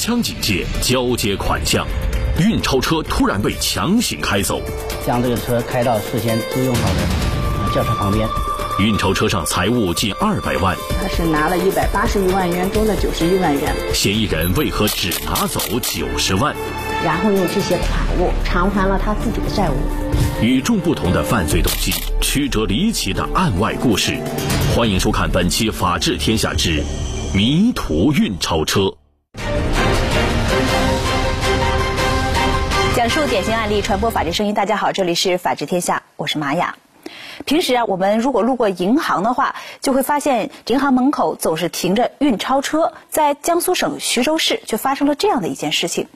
持枪警戒，交接款项，运钞车突然被强行开走，将这个车开到事先租用好的轿车旁边。运钞车上财物近二百万，他是拿了一百八十一万元中的九十一万元。嫌疑人为何只拿走九十万？然后用这些款物偿还了他自己的债务。与众不同的犯罪动机，曲折离奇的案外故事，欢迎收看本期《法治天下之迷途运钞车》，讲述典型案例，传播法治声音。大家好，这里是《法治天下》，我是玛雅。平时啊，我们如果路过银行的话，就会发现银行门口总是停着运钞车。在江苏省徐州市，就发生了这样的一件事情：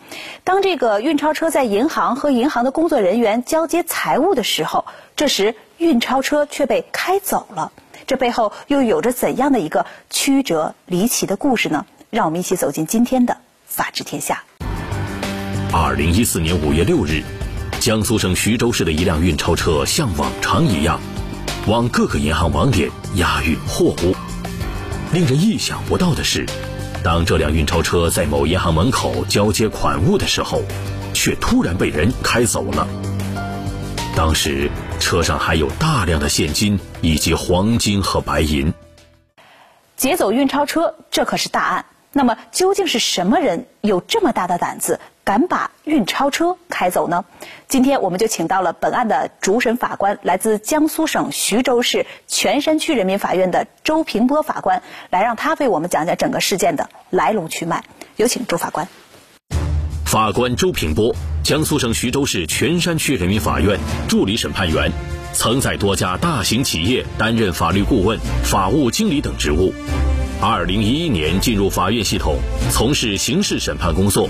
当这个运钞车在银行和银行的工作人员交接财物的时候，这时运钞车却被开走了。这背后又有着怎样的一个曲折离奇的故事呢？让我们一起走进今天的《法治天下》。二零一四年五月六日，江苏省徐州市的一辆运钞车像往常一样。往各个银行网点押运货物，令人意想不到的是，当这辆运钞车在某银行门口交接款物的时候，却突然被人开走了。当时车上还有大量的现金以及黄金和白银。劫走运钞车，这可是大案。那么，究竟是什么人有这么大的胆子？敢把运钞车开走呢？今天我们就请到了本案的主审法官，来自江苏省徐州市泉山区人民法院的周平波法官，来让他为我们讲讲整个事件的来龙去脉。有请周法官。法官周平波，江苏省徐州市泉山区人民法院助理审判员，曾在多家大型企业担任法律顾问、法务经理等职务。二零一一年进入法院系统，从事刑事审判工作。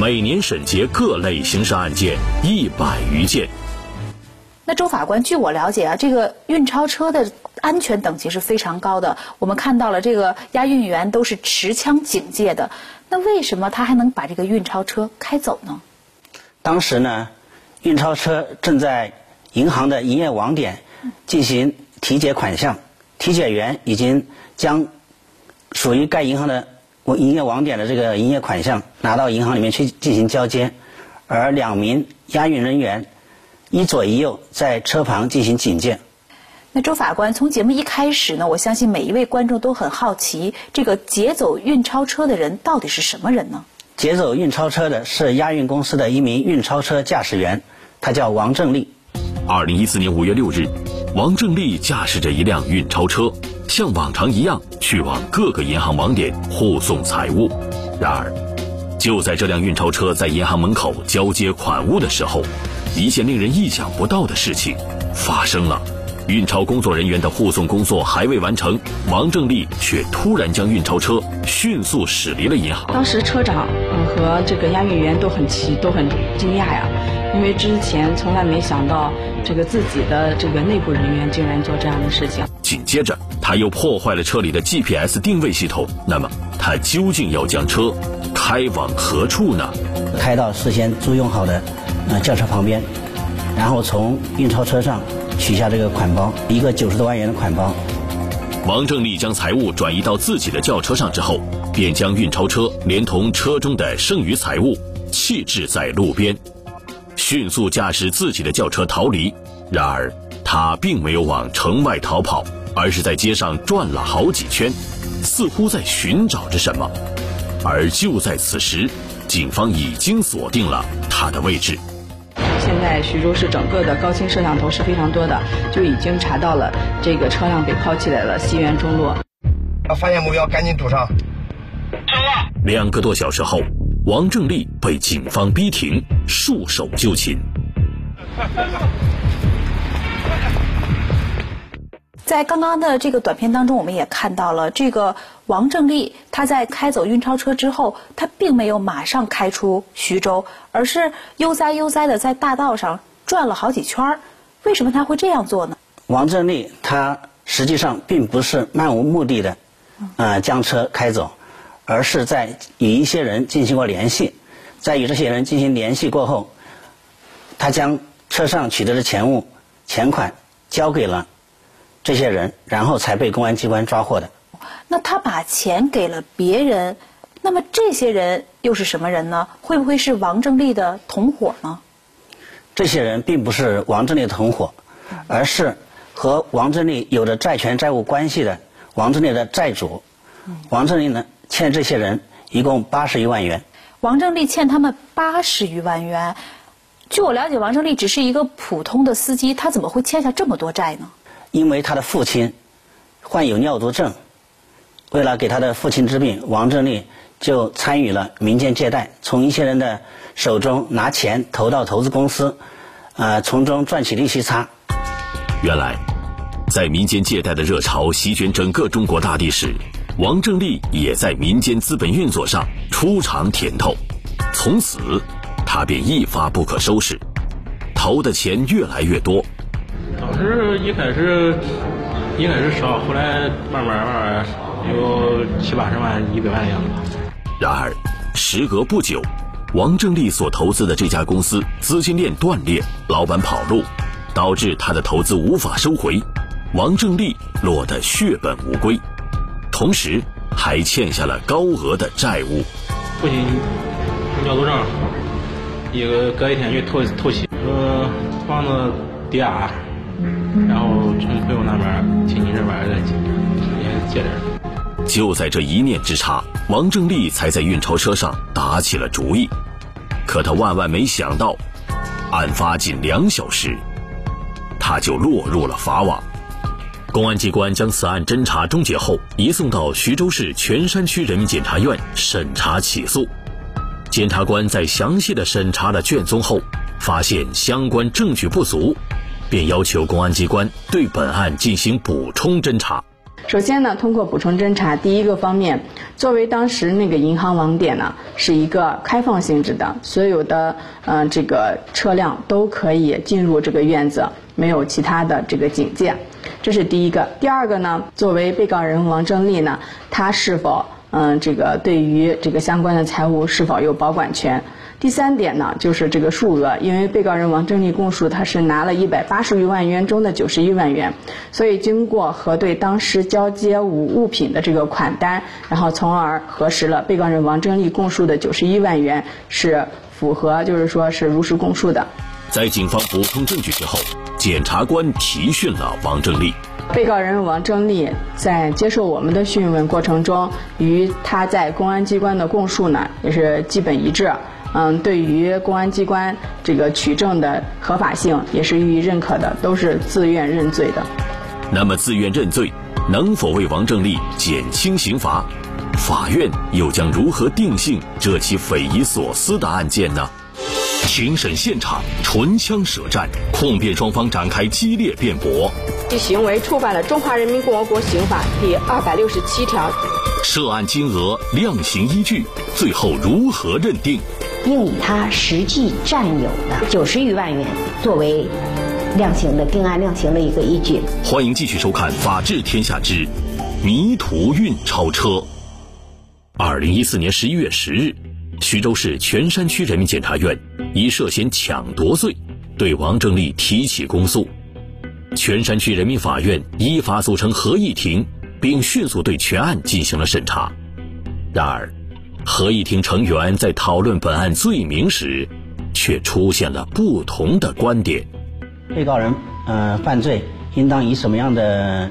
每年审结各类刑事案件一百余件。那周法官，据我了解啊，这个运钞车的安全等级是非常高的。我们看到了这个押运员都是持枪警戒的。那为什么他还能把这个运钞车开走呢？当时呢，运钞车正在银行的营业网点进行提解款项，提解员已经将属于该银行的。我营业网点的这个营业款项拿到银行里面去进行交接，而两名押运人员一左一右在车旁进行警戒。那周法官，从节目一开始呢，我相信每一位观众都很好奇，这个劫走运钞车的人到底是什么人呢？劫走运钞车的是押运公司的一名运钞车驾驶员，他叫王正利。二零一四年五月六日，王正利驾驶着一辆运钞车。像往常一样去往各个银行网点护送财物，然而，就在这辆运钞车在银行门口交接款物的时候，一件令人意想不到的事情发生了。运钞工作人员的护送工作还未完成，王正利却突然将运钞车迅速驶离了银行。当时车长和这个押运员都很奇，都很惊讶呀，因为之前从来没想到这个自己的这个内部人员竟然做这样的事情。紧接着。他又破坏了车里的 GPS 定位系统，那么他究竟要将车开往何处呢？开到事先租用好的呃轿车旁边，然后从运钞车上取下这个款包，一个九十多万元的款包。王正利将财物转移到自己的轿车上之后，便将运钞车连同车中的剩余财物弃置在路边，迅速驾驶自己的轿车逃离。然而，他并没有往城外逃跑。而是在街上转了好几圈，似乎在寻找着什么。而就在此时，警方已经锁定了他的位置。现在徐州市整个的高清摄像头是非常多的，就已经查到了这个车辆被抛弃在了西园中路。要发现目标，赶紧堵上。两个多小时后，王正利被警方逼停，束手就擒。在刚刚的这个短片当中，我们也看到了这个王正利，他在开走运钞车之后，他并没有马上开出徐州，而是悠哉悠哉的在大道上转了好几圈儿。为什么他会这样做呢？王正利他实际上并不是漫无目的的，呃，将车开走，而是在与一些人进行过联系，在与这些人进行联系过后，他将车上取得的钱物、钱款交给了。这些人，然后才被公安机关抓获的。那他把钱给了别人，那么这些人又是什么人呢？会不会是王正利的同伙呢？这些人并不是王正利的同伙，而是和王正利有着债权债务关系的王正利的债主。王正利呢欠这些人一共八十余万元。王正利欠他们八十余万元。据我了解，王正利只是一个普通的司机，他怎么会欠下这么多债呢？因为他的父亲患有尿毒症，为了给他的父亲治病，王正利。就参与了民间借贷，从一些人的手中拿钱投到投资公司，呃，从中赚取利息差。原来，在民间借贷的热潮席卷整个中国大地时，王正利也在民间资本运作上出尝甜头。从此，他便一发不可收拾，投的钱越来越多。当时一开始一开始少，后来慢慢慢慢有七八十万、一百万的样子。然而，时隔不久，王正利所投资的这家公司资金链断裂，老板跑路，导致他的投资无法收回，王正利落得血本无归，同时还欠下了高额的债务。父亲尿毒症，一个隔一天去透透析，说，房子抵押，然后从朋友那边、亲戚这边再也借点。就在这一念之差，王正利才在运钞车上打起了主意。可他万万没想到，案发仅两小时，他就落入了法网。公安机关将此案侦查终结后，移送到徐州市泉山区人民检察院审查起诉。检察官在详细的审查了卷宗后，发现相关证据不足，便要求公安机关对本案进行补充侦查。首先呢，通过补充侦查，第一个方面，作为当时那个银行网点呢，是一个开放性质的，所有的嗯这个车辆都可以进入这个院子，没有其他的这个警戒，这是第一个。第二个呢，作为被告人王正利呢，他是否嗯这个对于这个相关的财物是否有保管权？第三点呢，就是这个数额，因为被告人王正利供述他是拿了一百八十余万元中的九十一万元，所以经过核对当时交接物物品的这个款单，然后从而核实了被告人王正利供述的九十一万元是符合，就是说是如实供述的。在警方补充证据之后，检察官提讯了王正利。被告人王正利在接受我们的讯问过程中，与他在公安机关的供述呢也是基本一致。嗯，对于公安机关这个取证的合法性也是予以认可的，都是自愿认罪的。那么，自愿认罪能否为王正利减轻刑罚？法院又将如何定性这起匪夷所思的案件呢？庭审现场唇枪舌战，控辩双方展开激烈辩驳。其行为触犯了《中华人民共和国刑法》第二百六十七条。涉案金额、量刑依据，最后如何认定？应以他实际占有的九十余万元作为量刑的定案量刑的一个依据。欢迎继续收看《法治天下之迷途运钞车》。二零一四年十一月十日，徐州市泉山区人民检察院以涉嫌抢夺罪对王正利提起公诉。泉山区人民法院依法组成合议庭，并迅速对全案进行了审查。然而，合议庭成员在讨论本案罪名时，却出现了不同的观点。被告人，呃，犯罪应当以什么样的，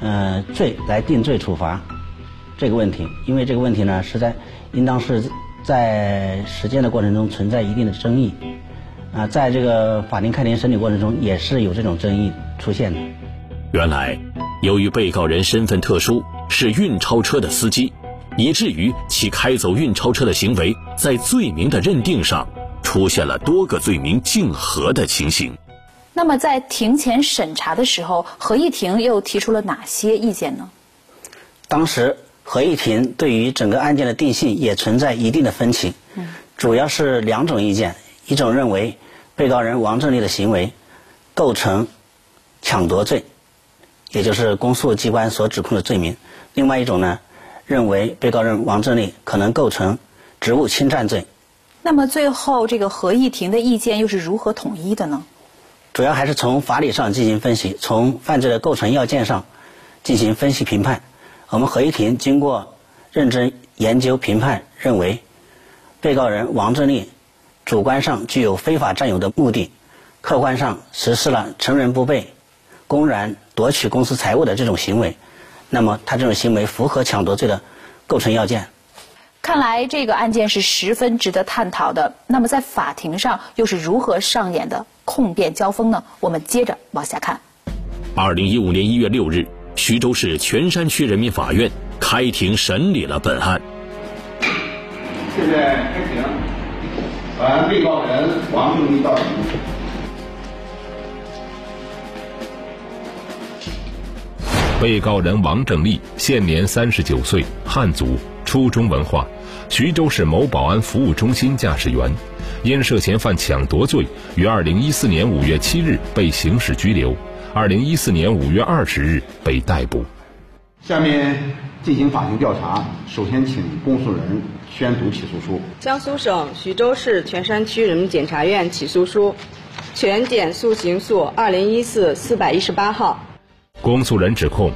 呃，罪来定罪处罚？这个问题，因为这个问题呢，实在应当是在实践的过程中存在一定的争议。啊，在这个法庭开庭审理过程中，也是有这种争议出现的。原来，由于被告人身份特殊，是运钞车的司机。以至于其开走运钞车的行为，在罪名的认定上出现了多个罪名竞合的情形。那么，在庭前审查的时候，合议庭又提出了哪些意见呢？当时合议庭对于整个案件的定性也存在一定的分歧，主要是两种意见：一种认为被告人王正利的行为构成抢夺罪，也就是公诉机关所指控的罪名；另外一种呢？认为被告人王正利可能构成职务侵占罪。那么最后这个合议庭的意见又是如何统一的呢？主要还是从法理上进行分析，从犯罪的构成要件上进行分析评判。我们合议庭经过认真研究评判认为，被告人王振立主观上具有非法占有的目的，客观上实施了趁人不备、公然夺取公司财物的这种行为，那么他这种行为符合抢夺罪的构成要件。看来这个案件是十分值得探讨的。那么在法庭上又是如何上演的控辩交锋呢？我们接着往下看。二零一五年一月六日，徐州市泉山区人民法院开庭审理了本案。现在开庭，传被告人王正利到庭。被告人王正利现年三十九岁，汉族，初中文化，徐州市某保安服务中心驾驶员，因涉嫌犯抢夺罪，于二零一四年五月七日被刑事拘留，二零一四年五月二十日被逮捕。下面进行法庭调查，首先请公诉人宣读起诉书。江苏省徐州市泉山区人民检察院起诉书，全检诉刑诉二零一四四百一十八号。公诉人指控，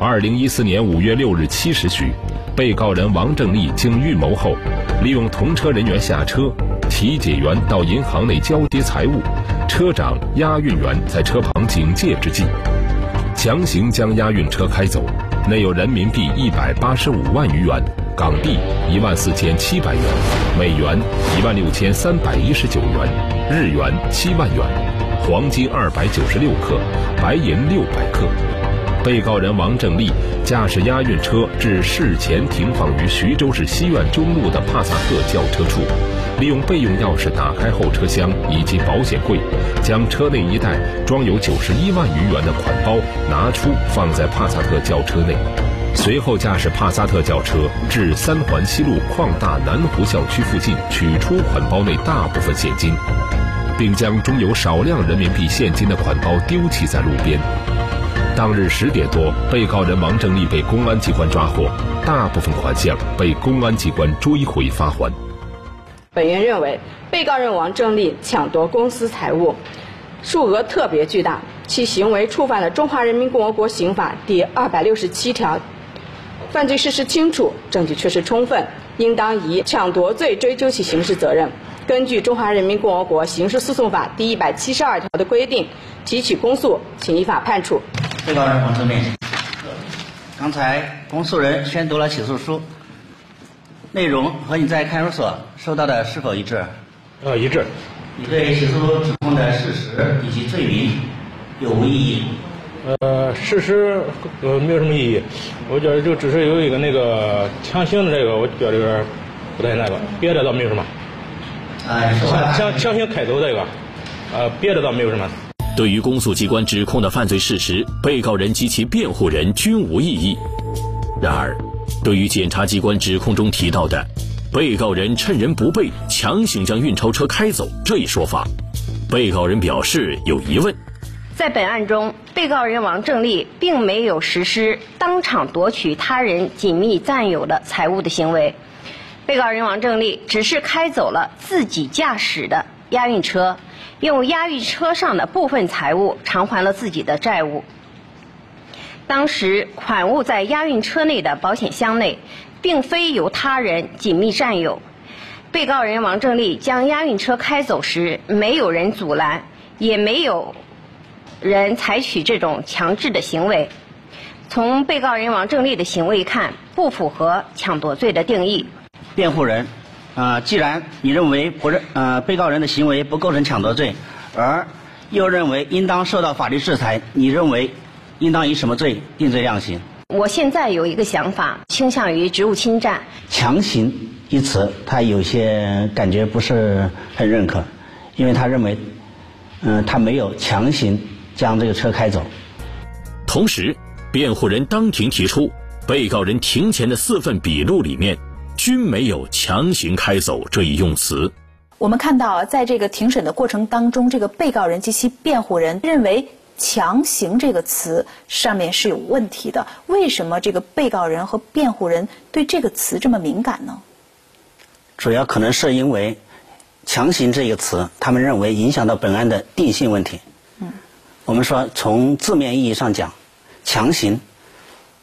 二零一四年五月六日七时许，被告人王正利经预谋后，利用同车人员下车，体解员到银行内交接财物，车长、押运员在车旁警戒之际，强行将押运车开走，内有人民币一百八十五万余元、港币一万四千七百元、美元一万六千三百一十九元、日元七万元、黄金二百九十六克、白银六百克。被告人王正利驾驶押运车至事前停放于徐州市西苑中路的帕萨特轿车处，利用备用钥匙打开后车厢以及保险柜，将车内一袋装有九十一万余元的款包拿出放在帕萨特轿车内，随后驾驶帕萨特轿车至三环西路矿大南湖校区附近取出款包内大部分现金，并将装有少量人民币现金的款包丢弃在路边。当日十点多，被告人王正利被公安机关抓获，大部分款项被公安机关追回发还。本院认为，被告人王正利抢夺公司财物，数额特别巨大，其行为触犯了《中华人民共和国刑法》第二百六十七条，犯罪事实清楚，证据确实充分，应当以抢夺罪追究其刑事责任。根据《中华人民共和国刑事诉讼法》第一百七十二条的规定，提起公诉，请依法判处。被告人王正利，刚才公诉人宣读了起诉书，内容和你在看守所收到的是否一致？呃，一致。你对起诉书指控的事实以及罪名有无异议？呃，事实呃没有什么异议，我觉得就只是有一个那个强行的这个，我觉得有点不太那个，别的倒没有什么。啊，强强强行开走这个，呃，别的倒没有什么。对于公诉机关指控的犯罪事实，被告人及其辩护人均无异议。然而，对于检察机关指控中提到的被告人趁人不备强行将运钞车开走这一说法，被告人表示有疑问。在本案中，被告人王正利并没有实施当场夺取他人紧密占有的财物的行为，被告人王正利只是开走了自己驾驶的押运车。用押运车上的部分财物偿还了自己的债务。当时款物在押运车内的保险箱内，并非由他人紧密占有。被告人王正利将押运车开走时，没有人阻拦，也没有人采取这种强制的行为。从被告人王正利的行为看，不符合抢夺罪的定义。辩护人。啊，既然你认为不认呃被告人的行为不构成抢夺罪，而又认为应当受到法律制裁，你认为应当以什么罪定罪量刑？我现在有一个想法，倾向于职务侵占。强行一词，他有些感觉不是很认可，因为他认为，嗯，他没有强行将这个车开走。同时，辩护人当庭提出，被告人庭前的四份笔录里面。均没有强行开走这一用词。我们看到，在这个庭审的过程当中，这个被告人及其辩护人认为“强行”这个词上面是有问题的。为什么这个被告人和辩护人对这个词这么敏感呢？主要可能是因为“强行”这个词，他们认为影响到本案的定性问题。嗯，我们说从字面意义上讲，“强行”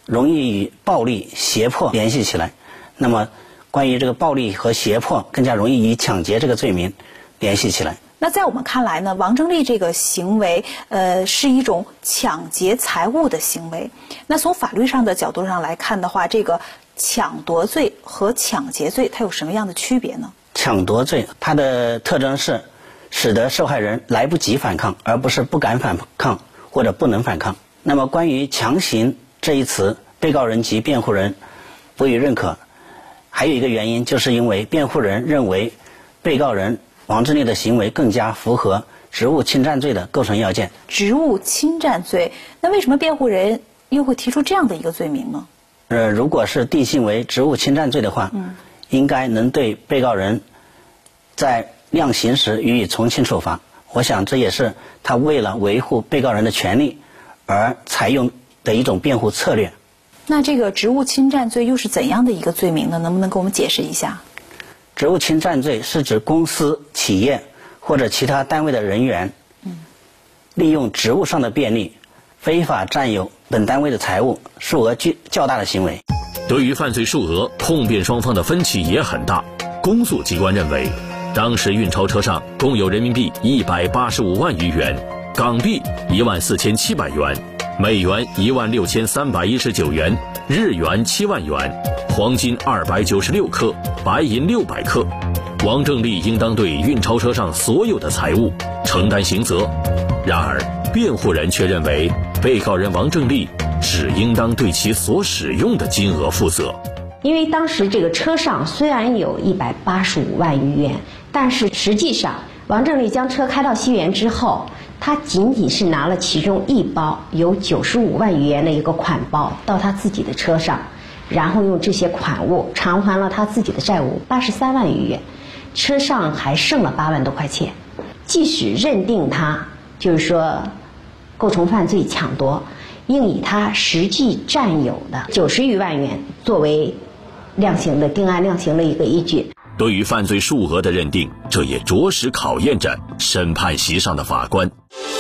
容易与暴力、胁迫联系起来。那么关于这个暴力和胁迫，更加容易与抢劫这个罪名联系起来。那在我们看来呢，王正利这个行为，呃，是一种抢劫财物的行为。那从法律上的角度上来看的话，这个抢夺罪和抢劫罪它有什么样的区别呢？抢夺罪它的特征是使得受害人来不及反抗，而不是不敢反抗或者不能反抗。那么关于强行这一词，被告人及辩护人不予认可。还有一个原因，就是因为辩护人认为被告人。王志立的行为更加符合职务侵占罪的构成要件。职务侵占罪，那为什么辩护人又会提出这样的一个罪名呢？呃，如果是定性为职务侵占罪的话，嗯，应该能对被告人在量刑时予以从轻处罚。我想这也是他为了维护被告人的权利而采用的一种辩护策略。那这个职务侵占罪又是怎样的一个罪名呢？能不能给我们解释一下？职务侵占罪是指公司、企业或者其他单位的人员，利用职务上的便利，非法占有本单位的财物，数额巨较大的行为。对于犯罪数额，控辩双方的分歧也很大。公诉机关认为，当时运钞车上共有人民币一百八十五万余元，港币一万四千七百元，美元一万六千三百一十九元，日元七万元。黄金二百九十六克，白银六百克，王正利应当对运钞车上所有的财物承担刑责。然而，辩护人却认为，被告人王正利只应当对其所使用的金额负责。因为当时这个车上虽然有一百八十五万余元，但是实际上，王正利将车开到西园之后，他仅仅是拿了其中一包有九十五万余元的一个款包到他自己的车上。然后用这些款物偿还了他自己的债务八十三万余元，车上还剩了八万多块钱。即使认定他就是说构成犯罪抢夺，应以他实际占有的九十余万元作为量刑的定案量刑的一个依据。对于犯罪数额的认定，这也着实考验着审判席上的法官。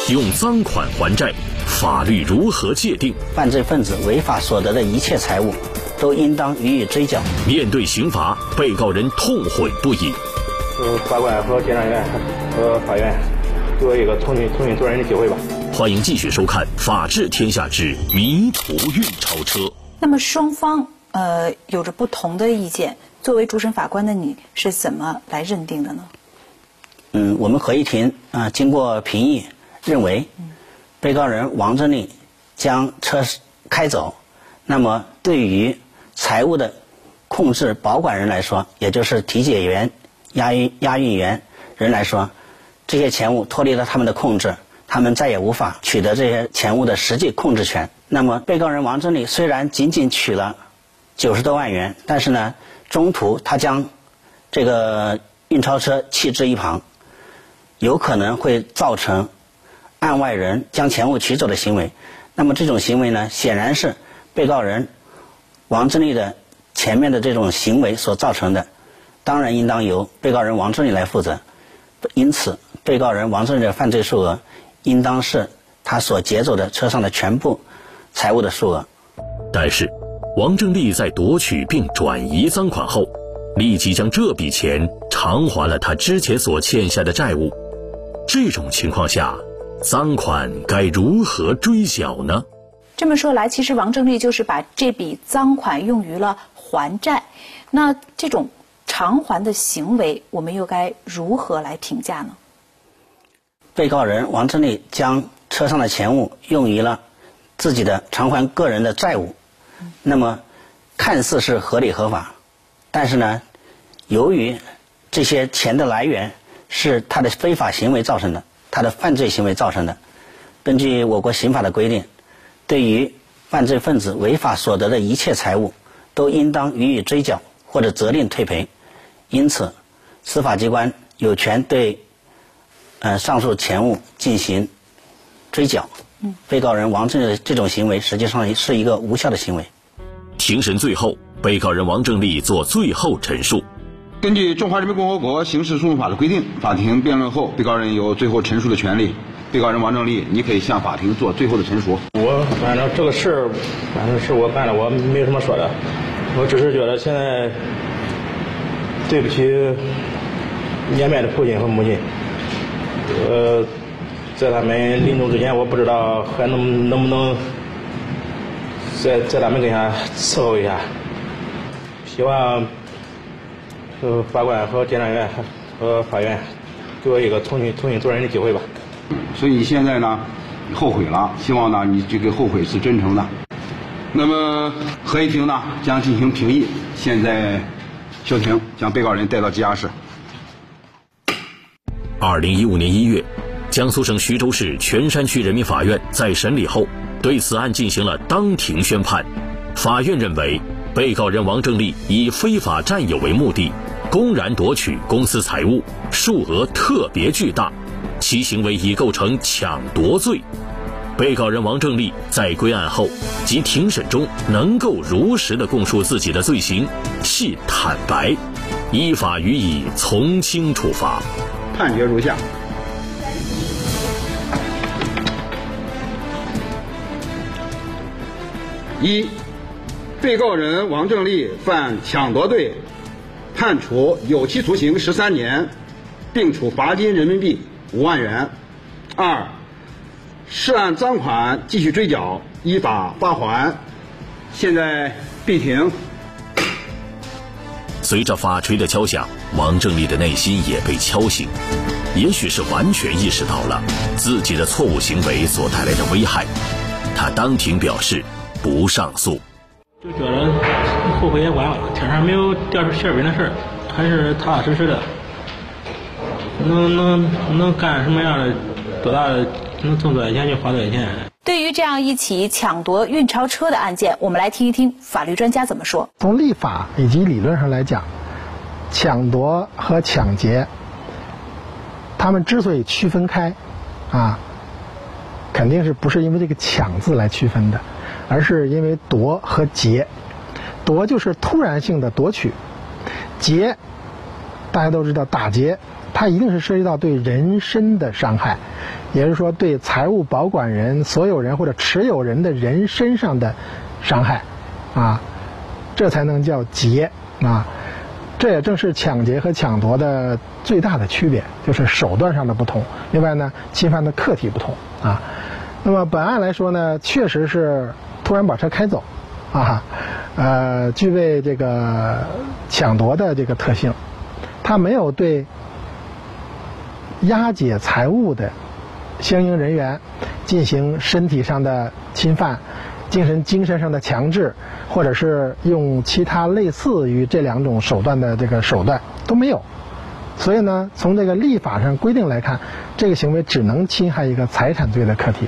用赃款还债，法律如何界定？犯罪分子违法所得的一切财物。都应当予以追缴。面对刑罚，被告人痛悔不已。呃，法官和检察院和法院给我一个重新重新做人的机会吧。欢迎继续收看《法治天下之迷途运钞车》。那么双方呃有着不同的意见，作为主审法官的你是怎么来认定的呢？嗯，我们合议庭啊经过评议，认为被告人王振利将车开走，那么对于财务的控制保管人来说，也就是体检员、押运押运员人来说，这些钱物脱离了他们的控制，他们再也无法取得这些钱物的实际控制权。那么，被告人王振利虽然仅仅取了九十多万元，但是呢，中途他将这个运钞车弃置一旁，有可能会造成案外人将钱物取走的行为。那么这种行为呢，显然是被告人。王正利的前面的这种行为所造成的，当然应当由被告人王正利来负责。因此，被告人王正利的犯罪数额，应当是他所劫走的车上的全部财物的数额。但是，王正利在夺取并转移赃款后，立即将这笔钱偿还了他之前所欠下的债务。这种情况下，赃款该如何追缴呢？这么说来，其实王正利就是把这笔赃款用于了还债。那这种偿还的行为，我们又该如何来评价呢？被告人王正利将车上的钱物用于了自己的偿还个人的债务，那么看似是合理合法，但是呢，由于这些钱的来源是他的非法行为造成的，他的犯罪行为造成的，根据我国刑法的规定。对于犯罪分子违法所得的一切财物，都应当予以追缴或者责令退赔。因此，司法机关有权对呃上述钱物进行追缴。被告人王正的这种行为实际上是一个无效的行为。庭审最后，被告人王正立做最后陈述。根据《中华人民共和国刑事诉讼法》的规定，法庭辩论后，被告人有最后陈述的权利。被告人王正立，你可以向法庭做最后的陈述。我反正这个事儿，反正是我办的，我没有什么说的。我只是觉得现在对不起年迈的父亲和母亲。呃，在他们临终之前，我不知道还能能不能在在他们跟前伺候一下。希望呃法官和检察院和法院给我一个重新重新做人的机会吧。所以你现在呢，后悔了，希望呢你这个后悔是真诚的。那么合议庭呢将进行评议，现在休庭，将被告人带到羁押室。二零一五年一月，江苏省徐州市泉山区人民法院在审理后，对此案进行了当庭宣判。法院认为，被告人王正利以非法占有为目的，公然夺取公司财物，数额特别巨大，其行为已构成抢夺罪。被告人王正利在归案后及庭审中能够如实的供述自己的罪行，系坦白，依法予以从轻处罚。判决如下：一、被告人王正利犯抢夺罪，判处有期徒刑十三年，并处罚金人民币五万元。二、涉案赃款继续追缴，依法发还。现在闭庭。随着法锤的敲响，王正利的内心也被敲醒，也许是完全意识到了自己的错误行为所带来的危害。他当庭表示不上诉。就觉得后悔也晚了，天上没有掉出馅饼的事儿，还是踏踏实实的，能能能干什么样的多大的能挣多少钱就花多少钱。对于这样一起抢夺运钞车的案件，我们来听一听法律专家怎么说。从立法以及理论上来讲，抢夺和抢劫，他们之所以区分开，啊，肯定是不是因为这个“抢”字来区分的，而是因为夺和劫。夺就是突然性的夺取，劫，大家都知道打劫，它一定是涉及到对人身的伤害。也就是说，对财务保管人、所有人或者持有人的人身上的伤害，啊，这才能叫劫啊。这也正是抢劫和抢夺的最大的区别，就是手段上的不同。另外呢，侵犯的客体不同啊。那么本案来说呢，确实是突然把车开走，啊，呃，具备这个抢夺的这个特性，他没有对押解财物的。相应人员进行身体上的侵犯、精神精神上的强制，或者是用其他类似于这两种手段的这个手段都没有，所以呢，从这个立法上规定来看，这个行为只能侵害一个财产罪的客体。